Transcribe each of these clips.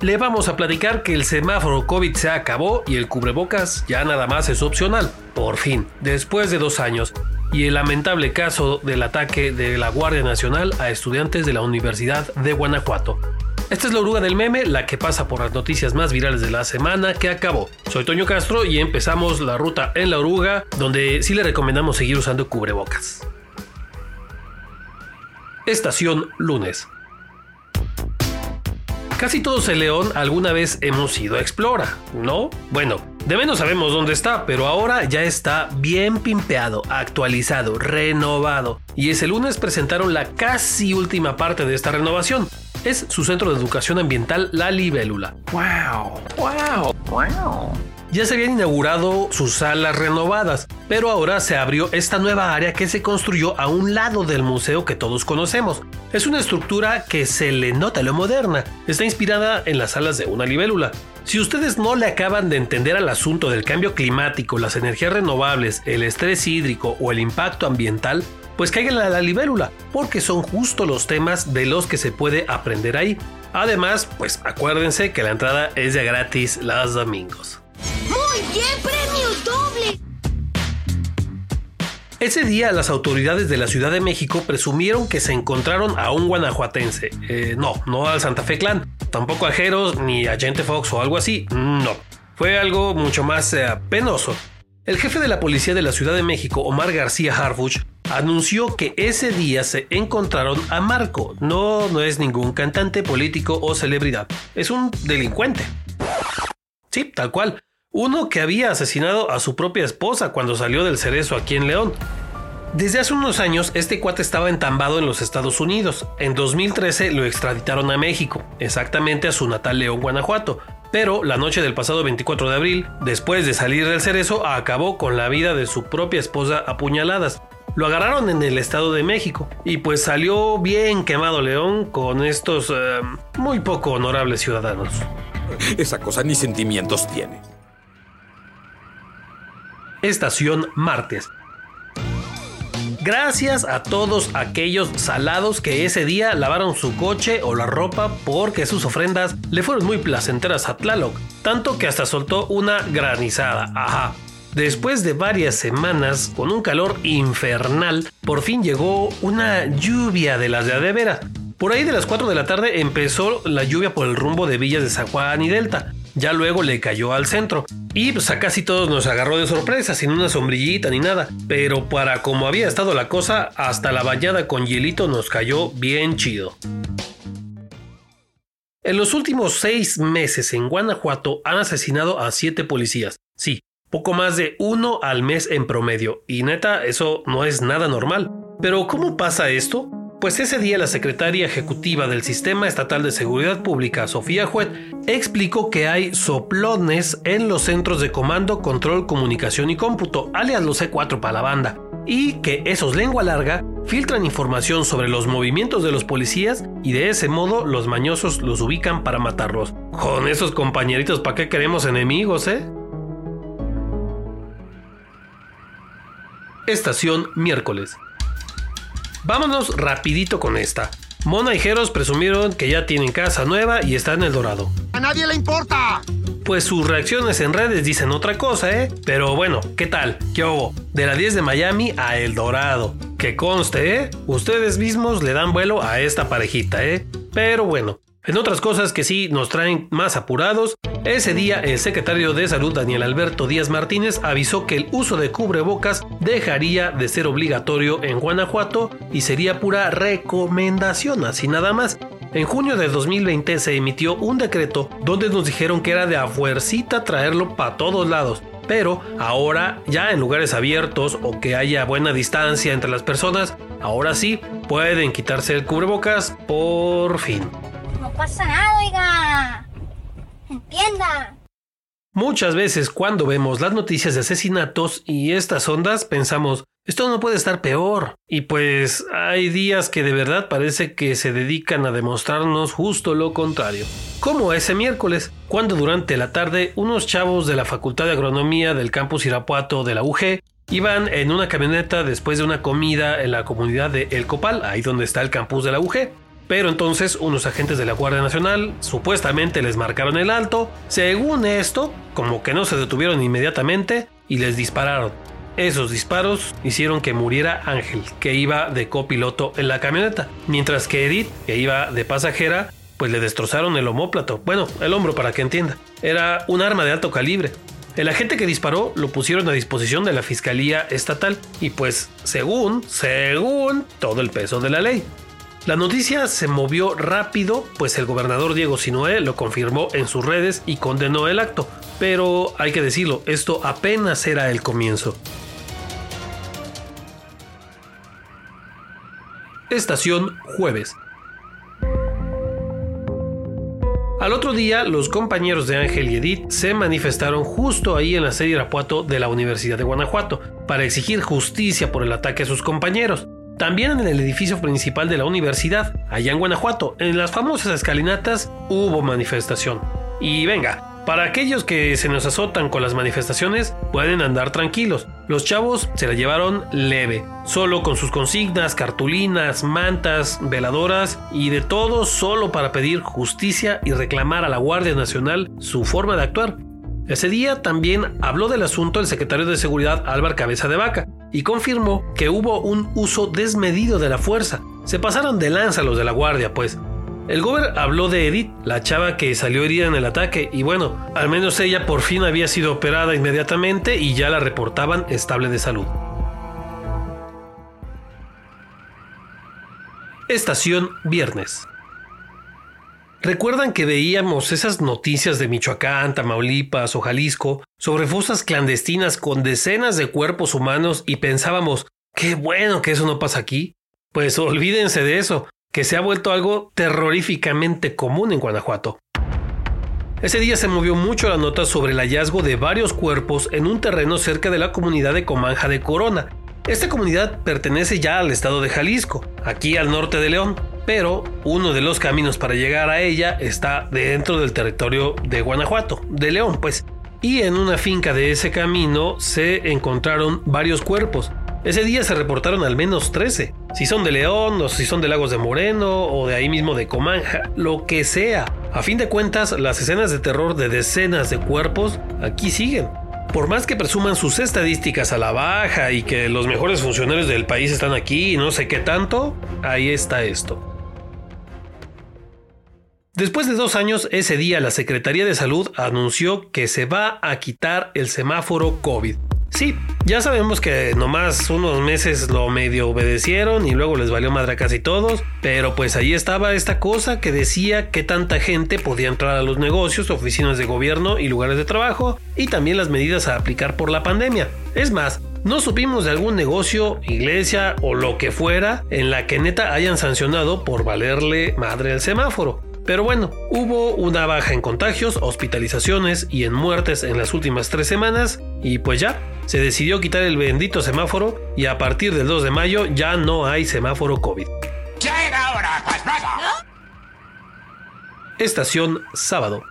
le vamos a platicar que el semáforo COVID se acabó y el cubrebocas ya nada más es opcional. Por fin, después de dos años, y el lamentable caso del ataque de la Guardia Nacional a estudiantes de la Universidad de Guanajuato. Esta es la oruga del meme, la que pasa por las noticias más virales de la semana que acabó. Soy Toño Castro y empezamos la ruta en la oruga, donde sí le recomendamos seguir usando cubrebocas. Estación lunes. Casi todos en León alguna vez hemos ido a Explora, ¿no? Bueno, de menos sabemos dónde está, pero ahora ya está bien pimpeado, actualizado, renovado. Y ese lunes presentaron la casi última parte de esta renovación. Es su centro de educación ambiental La Libélula. ¡Wow! ¡Wow! ¡Wow! Ya se habían inaugurado sus salas renovadas, pero ahora se abrió esta nueva área que se construyó a un lado del museo que todos conocemos. Es una estructura que se le nota lo moderna. Está inspirada en las salas de una libélula. Si ustedes no le acaban de entender al asunto del cambio climático, las energías renovables, el estrés hídrico o el impacto ambiental, pues caigan a la libélula, porque son justo los temas de los que se puede aprender ahí. Además, pues acuérdense que la entrada es de gratis los domingos. ¡Muy bien! Ese día las autoridades de la Ciudad de México presumieron que se encontraron a un guanajuatense. Eh, no, no al Santa Fe Clan, tampoco a Jeros ni a Gente Fox o algo así. No, fue algo mucho más eh, penoso. El jefe de la policía de la Ciudad de México, Omar García Harfuch, anunció que ese día se encontraron a Marco. No, no es ningún cantante, político o celebridad. Es un delincuente. Sí, tal cual. Uno que había asesinado a su propia esposa cuando salió del cerezo aquí en León. Desde hace unos años, este cuate estaba entambado en los Estados Unidos. En 2013 lo extraditaron a México, exactamente a su natal León, Guanajuato. Pero la noche del pasado 24 de abril, después de salir del cerezo, acabó con la vida de su propia esposa a puñaladas. Lo agarraron en el Estado de México y pues salió bien quemado León con estos eh, muy poco honorables ciudadanos. Esa cosa ni sentimientos tiene. Estación Martes. Gracias a todos aquellos salados que ese día lavaron su coche o la ropa porque sus ofrendas le fueron muy placenteras a Tlaloc, tanto que hasta soltó una granizada. Ajá. Después de varias semanas con un calor infernal, por fin llegó una lluvia de las de adevera. Por ahí de las 4 de la tarde empezó la lluvia por el rumbo de Villas de San Juan y Delta. Ya luego le cayó al centro. Y pues a casi todos nos agarró de sorpresa, sin una sombrillita ni nada. Pero para como había estado la cosa, hasta la bañada con hielito nos cayó bien chido. En los últimos seis meses en Guanajuato han asesinado a siete policías. Sí, poco más de uno al mes en promedio. Y neta, eso no es nada normal. Pero ¿cómo pasa esto? Pues ese día la secretaria ejecutiva del Sistema Estatal de Seguridad Pública, Sofía Juet, explicó que hay soplones en los centros de comando, control, comunicación y cómputo, alias los C4 para la banda, y que esos lengua larga filtran información sobre los movimientos de los policías y de ese modo los mañosos los ubican para matarlos. Con esos compañeritos, ¿para qué queremos enemigos, eh? Estación miércoles. Vámonos rapidito con esta. Mona y Jeros presumieron que ya tienen casa nueva y están en el Dorado. ¡A nadie le importa! Pues sus reacciones en redes dicen otra cosa, ¿eh? Pero bueno, ¿qué tal? ¿Qué hubo? De la 10 de Miami a El Dorado. Que conste, ¿eh? Ustedes mismos le dan vuelo a esta parejita, ¿eh? Pero bueno, en otras cosas que sí nos traen más apurados, ese día el secretario de Salud Daniel Alberto Díaz Martínez avisó que el uso de cubrebocas dejaría de ser obligatorio en Guanajuato y sería pura recomendación, así nada más. En junio de 2020 se emitió un decreto donde nos dijeron que era de a fuercita traerlo para todos lados. Pero ahora, ya en lugares abiertos o que haya buena distancia entre las personas, ahora sí pueden quitarse el cubrebocas por fin. No pasa nada, oiga. Entienda. Muchas veces cuando vemos las noticias de asesinatos y estas ondas pensamos, esto no puede estar peor. Y pues hay días que de verdad parece que se dedican a demostrarnos justo lo contrario. Como ese miércoles, cuando durante la tarde unos chavos de la Facultad de Agronomía del campus Irapuato de la UG iban en una camioneta después de una comida en la comunidad de El Copal, ahí donde está el campus de la UG. Pero entonces unos agentes de la Guardia Nacional supuestamente les marcaron el alto, según esto, como que no se detuvieron inmediatamente y les dispararon. Esos disparos hicieron que muriera Ángel, que iba de copiloto en la camioneta, mientras que Edith, que iba de pasajera, pues le destrozaron el homóplato, bueno, el hombro para que entienda. Era un arma de alto calibre. El agente que disparó lo pusieron a disposición de la Fiscalía Estatal y pues según, según todo el peso de la ley. La noticia se movió rápido, pues el gobernador Diego Sinoé lo confirmó en sus redes y condenó el acto. Pero hay que decirlo, esto apenas era el comienzo. Estación jueves. Al otro día, los compañeros de Ángel y Edith se manifestaron justo ahí en la sede Irapuato de la Universidad de Guanajuato para exigir justicia por el ataque a sus compañeros. También en el edificio principal de la universidad, allá en Guanajuato, en las famosas escalinatas, hubo manifestación. Y venga, para aquellos que se nos azotan con las manifestaciones, pueden andar tranquilos. Los chavos se la llevaron leve, solo con sus consignas, cartulinas, mantas, veladoras y de todo solo para pedir justicia y reclamar a la Guardia Nacional su forma de actuar. Ese día también habló del asunto el secretario de Seguridad Álvaro Cabeza de Vaca y confirmó que hubo un uso desmedido de la fuerza. Se pasaron de lanza los de la guardia, pues. El gober habló de Edith, la chava que salió herida en el ataque, y bueno, al menos ella por fin había sido operada inmediatamente y ya la reportaban estable de salud. Estación Viernes. ¿Recuerdan que veíamos esas noticias de Michoacán, Tamaulipas o Jalisco sobre fosas clandestinas con decenas de cuerpos humanos y pensábamos, qué bueno que eso no pasa aquí? Pues olvídense de eso, que se ha vuelto algo terroríficamente común en Guanajuato. Ese día se movió mucho la nota sobre el hallazgo de varios cuerpos en un terreno cerca de la comunidad de Comanja de Corona. Esta comunidad pertenece ya al estado de Jalisco, aquí al norte de León pero uno de los caminos para llegar a ella está dentro del territorio de Guanajuato, de León, pues. Y en una finca de ese camino se encontraron varios cuerpos. Ese día se reportaron al menos 13. Si son de León, o si son de Lagos de Moreno, o de ahí mismo de Comanja, lo que sea. A fin de cuentas, las escenas de terror de decenas de cuerpos aquí siguen. Por más que presuman sus estadísticas a la baja y que los mejores funcionarios del país están aquí y no sé qué tanto, ahí está esto. Después de dos años, ese día la Secretaría de Salud anunció que se va a quitar el semáforo COVID. Sí, ya sabemos que nomás unos meses lo medio obedecieron y luego les valió madre a casi todos, pero pues ahí estaba esta cosa que decía que tanta gente podía entrar a los negocios, oficinas de gobierno y lugares de trabajo, y también las medidas a aplicar por la pandemia. Es más, no supimos de algún negocio, iglesia o lo que fuera en la que neta hayan sancionado por valerle madre al semáforo. Pero bueno, hubo una baja en contagios, hospitalizaciones y en muertes en las últimas tres semanas y pues ya, se decidió quitar el bendito semáforo y a partir del 2 de mayo ya no hay semáforo COVID. Ya era hora, pues Estación sábado.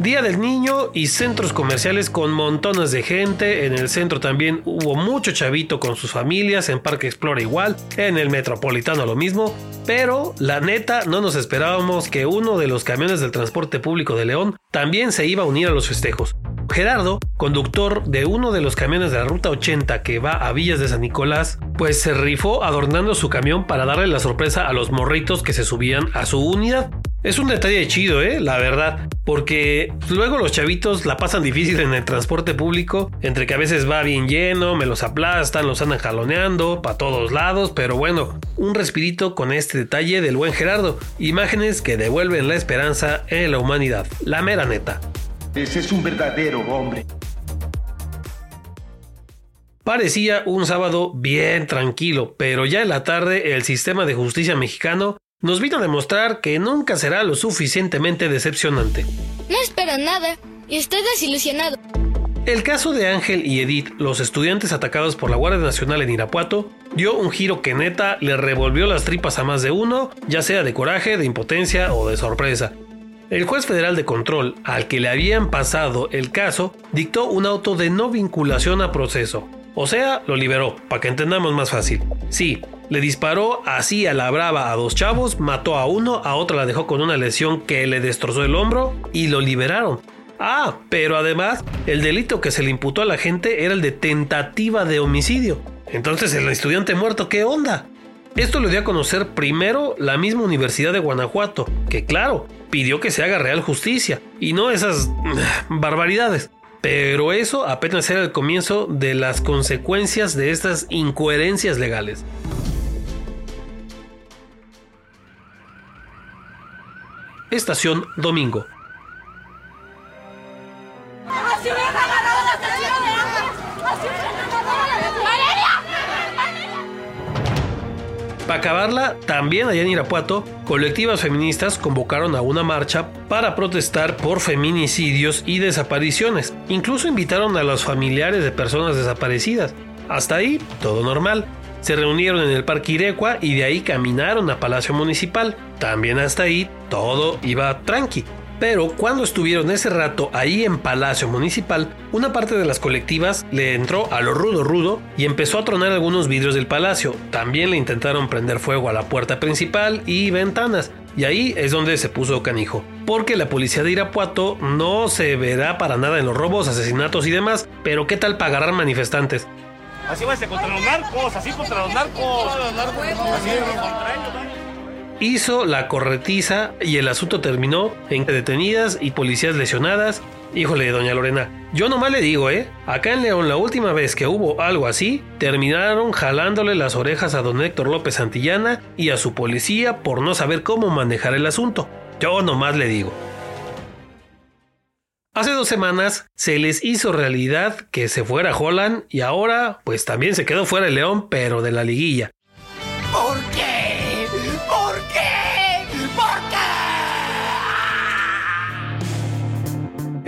Día del Niño y centros comerciales con montones de gente. En el centro también hubo mucho chavito con sus familias. En Parque Explora igual. En el Metropolitano lo mismo. Pero la neta no nos esperábamos que uno de los camiones del transporte público de León también se iba a unir a los festejos. Gerardo, conductor de uno de los camiones de la Ruta 80 que va a Villas de San Nicolás, pues se rifó adornando su camión para darle la sorpresa a los morritos que se subían a su unidad. Es un detalle chido, ¿eh? La verdad. Porque luego los chavitos la pasan difícil en el transporte público. Entre que a veces va bien lleno, me los aplastan, los andan jaloneando para todos lados. Pero bueno, un respirito con este detalle del buen Gerardo. Imágenes que devuelven la esperanza en la humanidad. La mera neta. Ese es un verdadero hombre. Parecía un sábado bien tranquilo, pero ya en la tarde el sistema de justicia mexicano nos vino a demostrar que nunca será lo suficientemente decepcionante. No espero nada y estoy desilusionado. El caso de Ángel y Edith, los estudiantes atacados por la Guardia Nacional en Irapuato, dio un giro que neta le revolvió las tripas a más de uno, ya sea de coraje, de impotencia o de sorpresa. El juez federal de control, al que le habían pasado el caso, dictó un auto de no vinculación a proceso. O sea, lo liberó, para que entendamos más fácil. Sí, Le disparó así a la brava a dos chavos, mató a uno, a otro la dejó con una lesión que le destrozó el hombro y lo liberaron. Ah, pero además, el delito que se le imputó a la gente era el de tentativa de homicidio. Entonces, el estudiante muerto, ¿qué onda? Esto lo dio a conocer primero la misma Universidad de Guanajuato, que claro, pidió que se haga real justicia y no esas barbaridades. Pero eso apenas era el comienzo de las consecuencias de estas incoherencias legales. Estación Domingo. Para acabarla, también allá en Irapuato, colectivas feministas convocaron a una marcha para protestar por feminicidios y desapariciones. Incluso invitaron a los familiares de personas desaparecidas. Hasta ahí, todo normal. Se reunieron en el Parque Irecua y de ahí caminaron a Palacio Municipal. También hasta ahí, todo iba tranqui. Pero cuando estuvieron ese rato ahí en Palacio Municipal, una parte de las colectivas le entró a lo rudo rudo y empezó a tronar algunos vidrios del palacio. También le intentaron prender fuego a la puerta principal y ventanas. Y ahí es donde se puso canijo. Porque la policía de Irapuato no se verá para nada en los robos, asesinatos y demás. Pero ¿qué tal para agarrar manifestantes? Así va a ser contra los narcos, así contra los narcos. Así contra ellos, hizo la corretiza y el asunto terminó en detenidas y policías lesionadas. Híjole, doña Lorena, yo nomás le digo, ¿eh? Acá en León la última vez que hubo algo así, terminaron jalándole las orejas a don Héctor López Santillana y a su policía por no saber cómo manejar el asunto. Yo nomás le digo. Hace dos semanas se les hizo realidad que se fuera Holland y ahora pues también se quedó fuera el León, pero de la liguilla.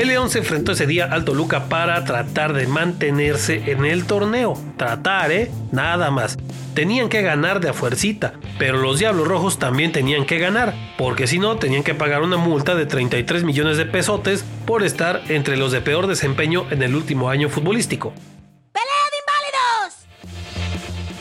El León se enfrentó ese día al Toluca para tratar de mantenerse en el torneo. Tratar, ¿eh? Nada más. Tenían que ganar de a fuercita, pero los Diablos Rojos también tenían que ganar, porque si no tenían que pagar una multa de 33 millones de pesotes por estar entre los de peor desempeño en el último año futbolístico.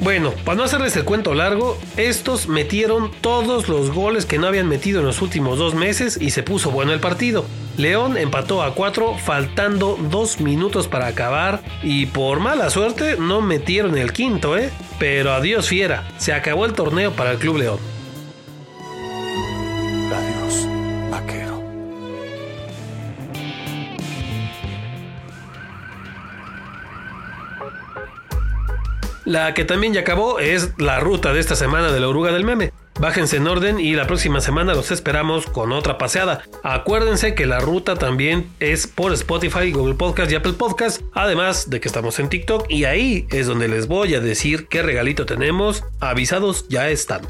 Bueno, para no hacerles el cuento largo, estos metieron todos los goles que no habían metido en los últimos dos meses y se puso bueno el partido. León empató a 4 faltando dos minutos para acabar y por mala suerte no metieron el quinto, ¿eh? Pero adiós fiera, se acabó el torneo para el Club León. La que también ya acabó es la ruta de esta semana de la oruga del meme. Bájense en orden y la próxima semana los esperamos con otra paseada. Acuérdense que la ruta también es por Spotify, Google Podcast y Apple Podcast, además de que estamos en TikTok y ahí es donde les voy a decir qué regalito tenemos. Avisados ya están.